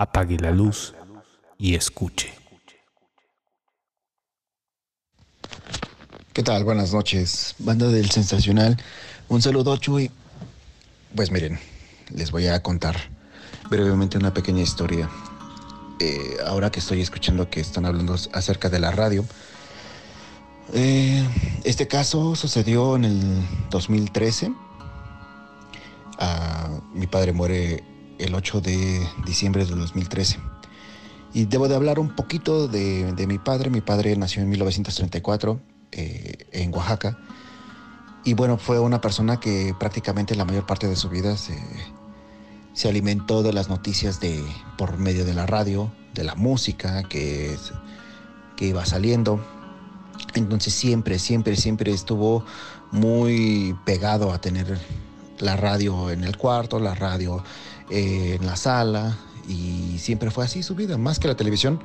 apague la luz y escuche. ¿Qué tal? Buenas noches, banda del Sensacional. Un saludo, Chuy. Pues miren, les voy a contar brevemente una pequeña historia. Eh, ahora que estoy escuchando que están hablando acerca de la radio, eh, este caso sucedió en el 2013. Ah, mi padre muere el 8 de diciembre del 2013. Y debo de hablar un poquito de, mi padre. Mi padre nació en 1934 eh, en Oaxaca. Y bueno, fue una persona que prácticamente la mayor parte de su vida se, se alimentó de las noticias de, por medio de la radio, de la música que, que iba saliendo. Entonces siempre, siempre, siempre estuvo muy pegado a tener la radio en el cuarto, la radio eh, en la sala y siempre fue así su vida, más que la televisión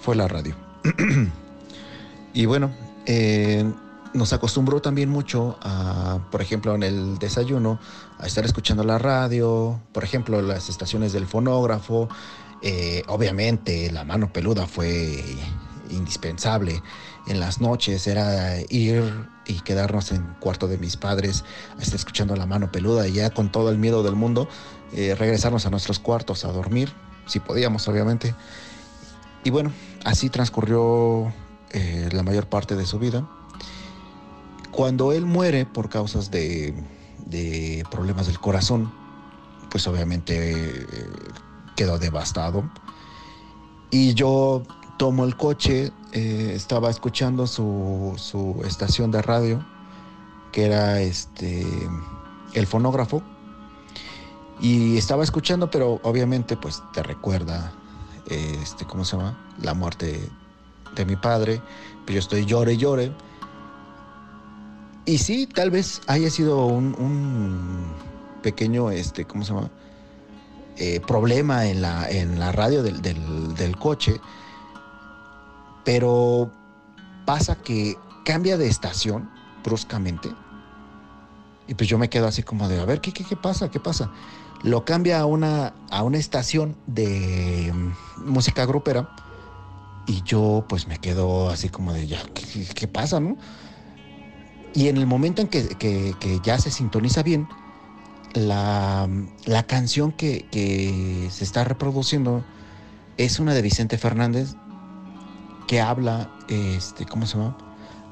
fue la radio. y bueno, eh, nos acostumbró también mucho a, por ejemplo, en el desayuno, a estar escuchando la radio, por ejemplo, las estaciones del fonógrafo. Eh, obviamente la mano peluda fue indispensable en las noches, era ir y quedarnos en cuarto de mis padres, a estar escuchando la mano peluda y ya con todo el miedo del mundo, eh, regresarnos a nuestros cuartos a dormir, si podíamos, obviamente. Y bueno, así transcurrió eh, la mayor parte de su vida. Cuando él muere por causas de, de problemas del corazón, pues obviamente eh, quedó devastado. Y yo tomo el coche, estaba escuchando su, su, estación de radio, que era este el fonógrafo, y estaba escuchando, pero obviamente pues te recuerda, este, ¿cómo se llama? La muerte de mi padre. Pues yo estoy llore, llore. Y sí, tal vez haya sido un, pequeño, este, ¿cómo se llama? Eh, problema en la, en la radio del, del coche. Pero pasa que cambia de estación bruscamente. Y pues yo me quedo así como de, a ver, ¿qué, qué, qué pasa? ¿Qué pasa? Lo cambia a una, a una estación de mm, música grupera y yo pues me quedo así como de ya, ¿qué, pasa, no? Y en el momento en que, ya se sintoniza bien, la, canción que, se está reproduciendo es una de Vicente Fernández que habla, este, ¿cómo se llama?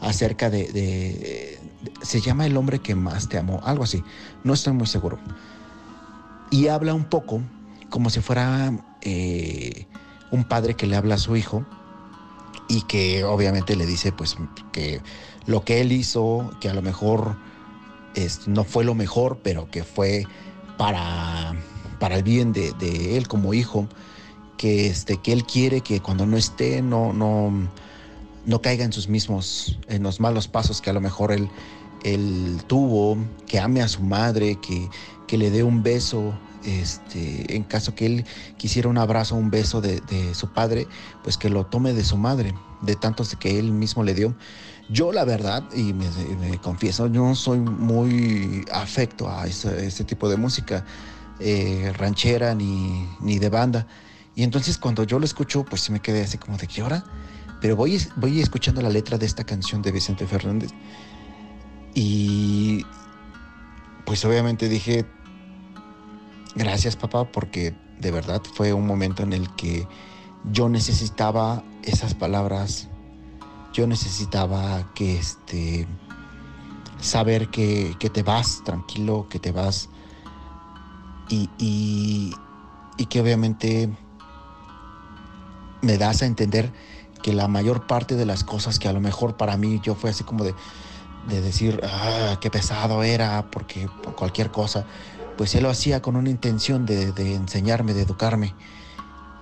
Acerca de, de, se llama El hombre que más te amó, algo así, no estoy muy seguro y habla un poco como si fuera eh, un padre que le habla a su hijo y que obviamente le dice pues que lo que él hizo, que a lo mejor no fue lo mejor, pero que fue para, para el bien de, él como hijo, que, este, que él quiere que cuando no esté no, no, no caiga en sus mismos, en los malos pasos que a lo mejor él, él tuvo, que ame a su madre, que, que le dé un beso, este, en caso que él quisiera un abrazo, un beso de, su padre, pues que lo tome de su madre, de tantos que él mismo le dio. Yo la verdad, y me, confieso, yo no soy muy afecto a ese, tipo de música eh, ranchera ni, ni de banda. Y entonces cuando yo lo escucho, pues me quedé así como de qué hora. Pero voy, voy escuchando la letra de esta canción de Vicente Fernández. Y pues obviamente dije, Gracias papá, porque de verdad fue un momento en el que yo necesitaba esas palabras, yo necesitaba que este, saber que, te vas tranquilo, que te vas. Y, y, que obviamente me das a entender que la mayor parte de las cosas que a lo mejor para mí yo fue así como de, de decir, ah, qué pesado era, porque cualquier cosa, pues él lo hacía con una intención de, enseñarme, de educarme.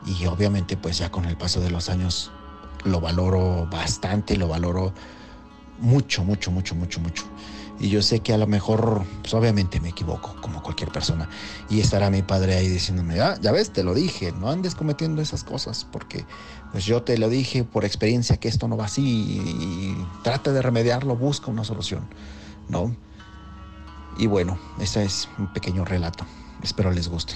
Y obviamente pues ya con el paso de los años lo valoro bastante, lo valoro mucho, mucho, mucho, mucho, mucho. Y yo sé que a lo mejor, pues obviamente me equivoco, como cualquier persona. Y estará mi padre ahí diciéndome, ah, ya ves, te lo dije, no andes cometiendo esas cosas, porque pues yo te lo dije por experiencia que esto no va así y, trata de remediarlo, busca una solución, ¿no? Y bueno, ese es un pequeño relato. Espero les guste.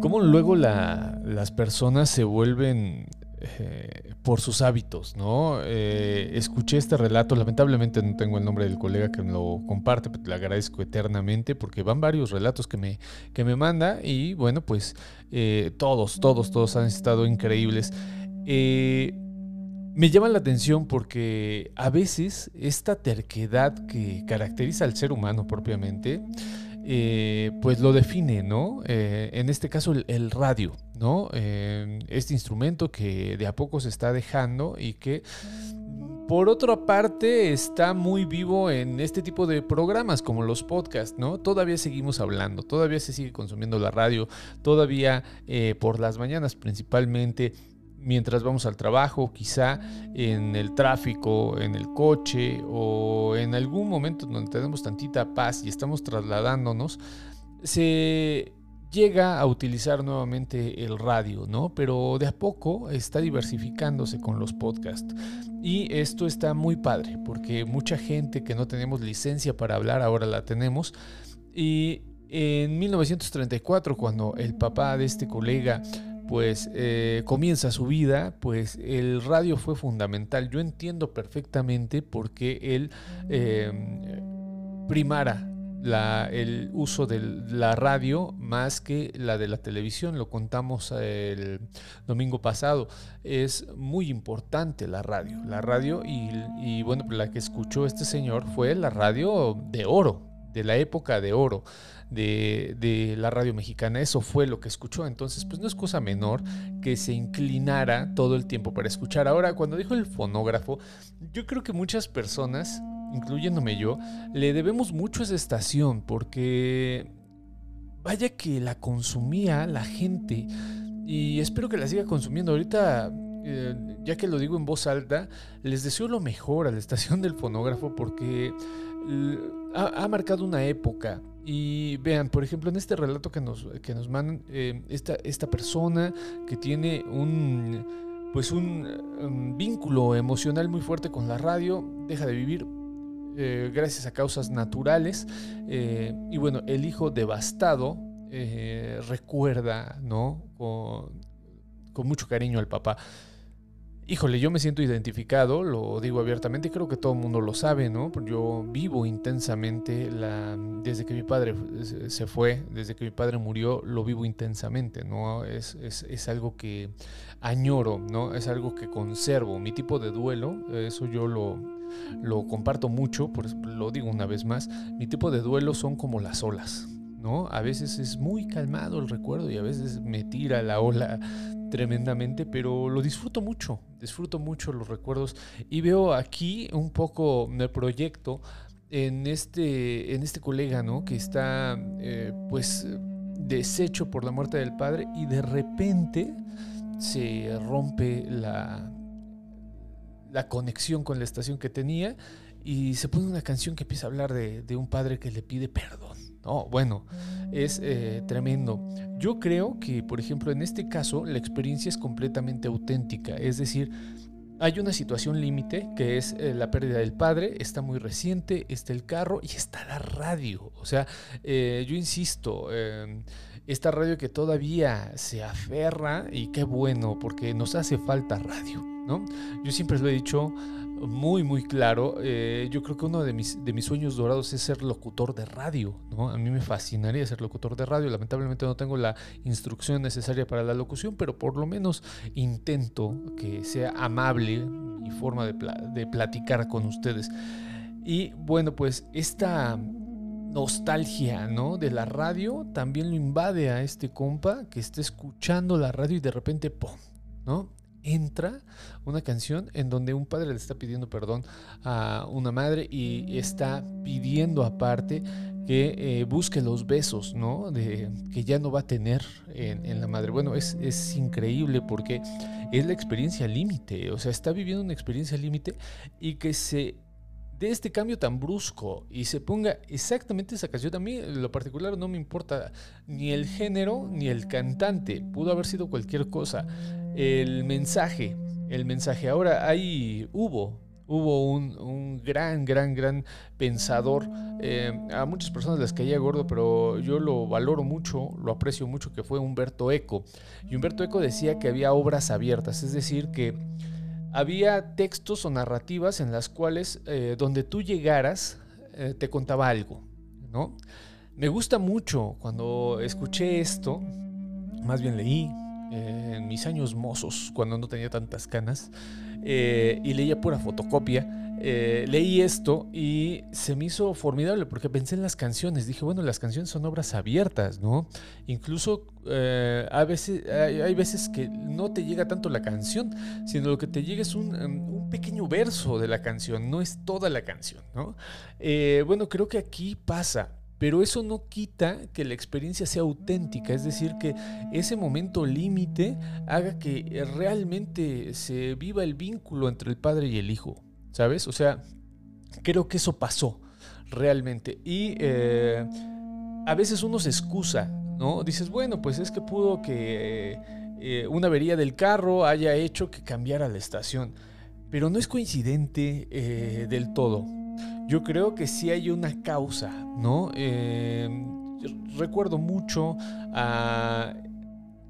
¿Cómo luego la, las personas se vuelven eh, por sus hábitos, ¿no? Eh, escuché este relato, lamentablemente no tengo el nombre del colega que me lo comparte, pero le agradezco eternamente porque van varios relatos que me, que me manda y bueno, pues eh, todos, todos, todos han estado increíbles. me llama la atención porque a veces esta terquedad que caracteriza al ser humano propiamente, eh, pues lo define, ¿no? Eh, en este caso el, radio, ¿no? Eh, este instrumento que de a poco se está dejando y que por otra parte está muy vivo en este tipo de programas como los podcasts, ¿no? Todavía seguimos hablando, todavía se sigue consumiendo la radio, todavía por las mañanas principalmente mientras vamos al trabajo, quizá en el tráfico, en el coche o en algún momento donde tenemos tantita paz y estamos trasladándonos, se llega a utilizar nuevamente el radio, ¿no? Pero de a poco está diversificándose con los podcasts. Y esto está muy padre, porque mucha gente que no tenemos licencia para hablar ahora la tenemos. Y en 1934, cuando el papá de este colega pues eh, comienza su vida, pues el radio fue fundamental. Yo entiendo perfectamente por qué él em, primara el uso de la radio más que la de la televisión. Lo contamos el domingo pasado. Es muy importante la radio. La radio y bueno, la que escuchó este señor fue la radio de oro, de la época de oro de, la radio mexicana. Eso fue lo que escuchó. Entonces, pues no es cosa menor que se inclinara todo el tiempo para escuchar. Ahora, cuando dijo el fonógrafo, yo creo que muchas personas, incluyéndome yo, le debemos mucho a esa estación porque vaya que la consumía la gente y espero que la siga consumiendo. Ahorita eh, ya que lo digo en voz alta, les deseo lo mejor a la estación del fonógrafo porque ha, marcado una época. Y vean, por ejemplo, en este relato que nos, que nos mandan, eh, esta, esta persona que tiene un, pues un, vínculo emocional muy fuerte con la radio, deja de vivir eh, gracias a causas naturales. Eh, y bueno, el hijo devastado recuerda, ¿no? Con mucho cariño al papá. Híjole, yo me siento identificado, lo digo abiertamente, creo que todo el mundo lo sabe, ¿no? Yo vivo intensamente, la, desde que mi padre se fue, desde que mi padre murió, lo vivo intensamente, ¿no? Es, es, algo que añoro, ¿no? Es algo que conservo. Mi tipo de duelo, eso yo lo, lo comparto mucho, por lo digo una vez más, mi tipo de duelo son como las olas, ¿no? A veces es muy calmado el recuerdo y a veces me tira la ola tremendamente, pero lo disfruto mucho, disfruto mucho los recuerdos y veo aquí un poco el proyecto en este, en este colega, ¿no? Que está, eh, pues, deshecho por la muerte del padre y de repente se rompe la, la conexión con la estación que tenía y se pone una canción que empieza a hablar de un padre que le pide perdón. No, bueno, es eh, tremendo. Yo creo que, por ejemplo, en este caso, la experiencia es completamente auténtica. Es decir, hay una situación límite que es eh, la pérdida del padre, está muy reciente, está el carro y está la radio. O sea, eh, yo insisto, em, esta radio que todavía se aferra y qué bueno, porque nos hace falta radio, ¿no? Yo siempre lo he dicho muy, muy claro. Eh, yo creo que uno de mis, de mis sueños dorados es ser locutor de radio, ¿no? A mí me fascinaría ser locutor de radio. Lamentablemente no tengo la instrucción necesaria para la locución, pero por lo menos intento que sea amable mi forma de, de platicar con ustedes. Y bueno, pues esta nostalgia, ¿no? De la radio también lo invade a este compa que está escuchando la radio y de repente, ¡pum! ¿no? Entra una canción en donde un padre le está pidiendo perdón a una madre y está pidiendo aparte que eh, busque los besos, ¿no? De, que ya no va a tener en, la madre. Bueno, es, es, increíble porque es la experiencia límite, o sea, está viviendo una experiencia límite y que se de este cambio tan brusco y se ponga exactamente esa canción. A mí, lo particular, no me importa ni el género ni el cantante. Pudo haber sido cualquier cosa. El mensaje, el mensaje. Ahora hay, hubo, Hubo un, gran, gran, gran pensador. Eh, a muchas personas les caía gordo, pero yo lo valoro mucho, lo aprecio mucho, que fue Humberto Eco. Y Humberto Eco decía que había obras abiertas, es decir, que había textos o narrativas en las cuales eh, donde tú llegaras eh, te contaba algo, ¿no? Me gusta mucho cuando escuché esto, más bien leí, en mis años mozos, cuando no tenía tantas canas, eh, y leía pura fotocopia. Eh, leí esto y se me hizo formidable porque pensé en las canciones. Dije, bueno, las canciones son obras abiertas, ¿no? Incluso eh, a veces, hay, veces que no te llega tanto la canción, sino lo que te llega es un, em, un pequeño verso de la canción, no es toda la canción, ¿no? bueno, creo que aquí pasa. Pero eso no quita que la experiencia sea auténtica, es decir, que ese momento límite haga que realmente se viva el vínculo entre el padre y el hijo, ¿sabes? O sea, creo que eso pasó realmente. Y eh, a veces uno se excusa, ¿no? Dices, bueno, pues es que pudo que eh, una avería del carro haya hecho que cambiara la estación. Pero no es coincidente eh, del todo yo creo que sí hay una causa, ¿no? Eh, recuerdo mucho a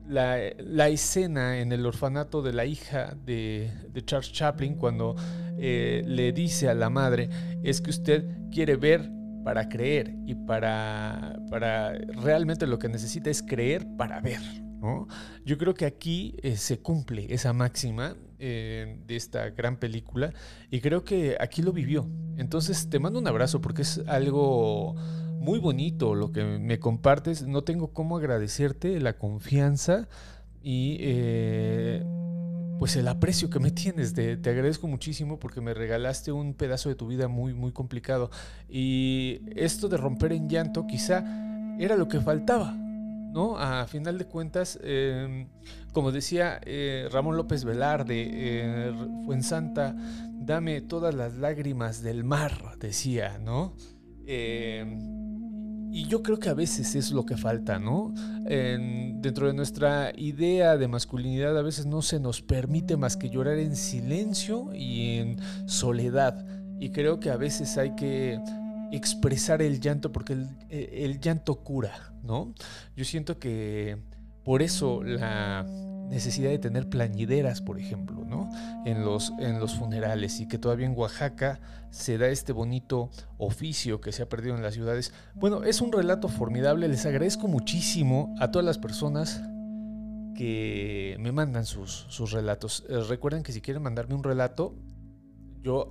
la, escena en el orfanato de la hija de, Charles Chaplin cuando eh, le dice a la madre, es que usted quiere ver para creer y para, para realmente lo que necesita es creer para ver. Yo creo que aquí eh, se cumple esa máxima de esta gran película y creo que aquí lo vivió. Entonces te mando un abrazo porque es algo muy bonito lo que me compartes. No tengo cómo agradecerte la confianza y eh, pues el aprecio que me tienes. te agradezco muchísimo porque me regalaste un pedazo de tu vida muy, muy complicado. Y esto de romper en llanto quizá era lo que faltaba ¿no? A final de cuentas, em, como decía eh, Ramón López Velarde, eh, Fuensanta, dame todas las lágrimas del mar, decía, ¿no? Em, y yo creo que a veces es lo que falta, ¿no? dentro de nuestra idea de masculinidad a veces no se nos permite más que llorar en silencio y en soledad. Y creo que a veces hay que expresar el llanto porque el, el llanto cura, ¿no? Yo siento que por eso la necesidad de tener plañideras, por ejemplo, ¿no? En los, en los funerales y que todavía en Oaxaca se da este bonito oficio que se ha perdido en las ciudades. Bueno, es un relato formidable, les agradezco muchísimo a todas las personas que me mandan sus, sus relatos. Eh, recuerden que si quieren mandarme un relato, yo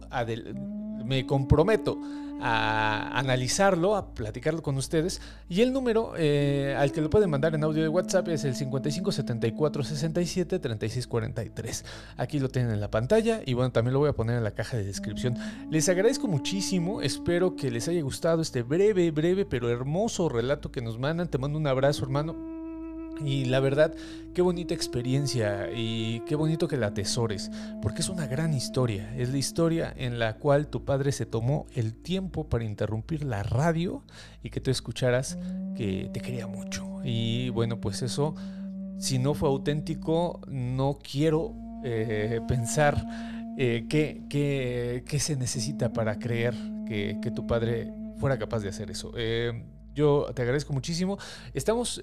me comprometo a analizarlo, a platicarlo con ustedes. Y el número eh, al que lo pueden mandar en audio de WhatsApp es el 55 74 67 36 43. Aquí lo tienen en la pantalla y bueno, también lo voy a poner en la caja de descripción. Les agradezco muchísimo, espero que les haya gustado este breve, breve, pero hermoso relato que nos mandan. Te mando un abrazo, hermano. Y la verdad, qué bonita experiencia y qué bonito que la atesores, porque es una gran historia. Es la historia en la cual tu padre se tomó el tiempo para interrumpir la radio y que tú escucharas que te quería mucho. Y bueno, pues eso, si no fue auténtico, no quiero eh, pensar eh, qué, se necesita para creer que, tu padre fuera capaz de hacer eso. Eh, yo te agradezco muchísimo. Estamos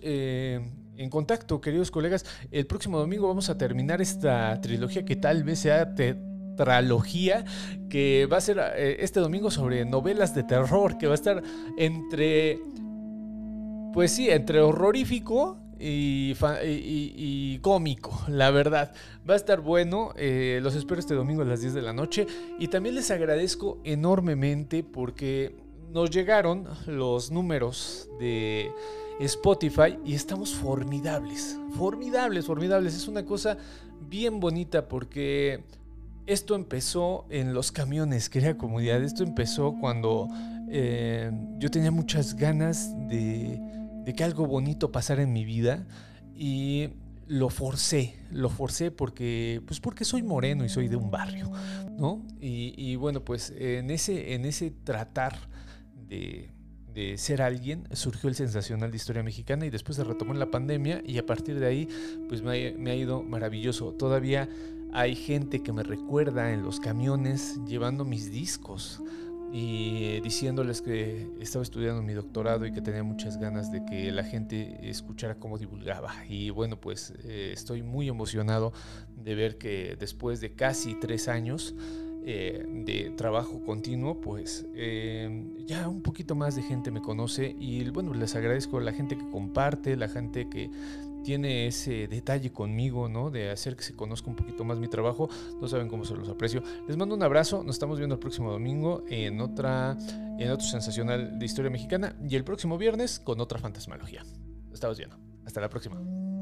en contacto, queridos colegas. El próximo domingo vamos a terminar esta trilogía que tal vez sea tetralogía, que va a ser eh, este domingo sobre novelas de terror, que va a estar entre, pues sí, entre horrorífico y, y, cómico, la verdad. Va a estar bueno. Eh, los espero este domingo a las 10 de la noche. Y también les agradezco enormemente porque nos llegaron los números de Spotify y estamos formidables, formidables, formidables. Es una cosa bien bonita porque esto empezó en los camiones, querida comunidad. Esto empezó cuando eh, yo tenía muchas ganas de, que algo bonito pasara en mi vida y lo forcé, lo forcé porque, pues porque soy moreno y soy de un barrio, ¿no? Y, y bueno, pues en ese, en ese tratar de ser alguien, surgió el sensacional de historia mexicana y después se retomó en la pandemia y a partir de ahí pues me ha, ido maravilloso. Todavía Hay gente que me recuerda en los camiones llevando mis discos y diciéndoles que estaba estudiando mi doctorado y que tenía muchas ganas de que la gente escuchara cómo divulgaba. Y bueno, pues eh, estoy muy emocionado de ver que después de casi tres años eh, de trabajo continuo, pues eh, ya un poquito más de gente me conoce y bueno, les agradezco a la gente que comparte, la gente que tiene ese detalle conmigo, ¿no? De hacer que se conozca un poquito más mi trabajo. No saben cómo se los aprecio. Les mando un abrazo. Nos estamos viendo el próximo domingo en otra, en otro sensacional de historia mexicana y el próximo viernes con otra fantasmalogía. Nos estamos viendo. Hasta la próxima.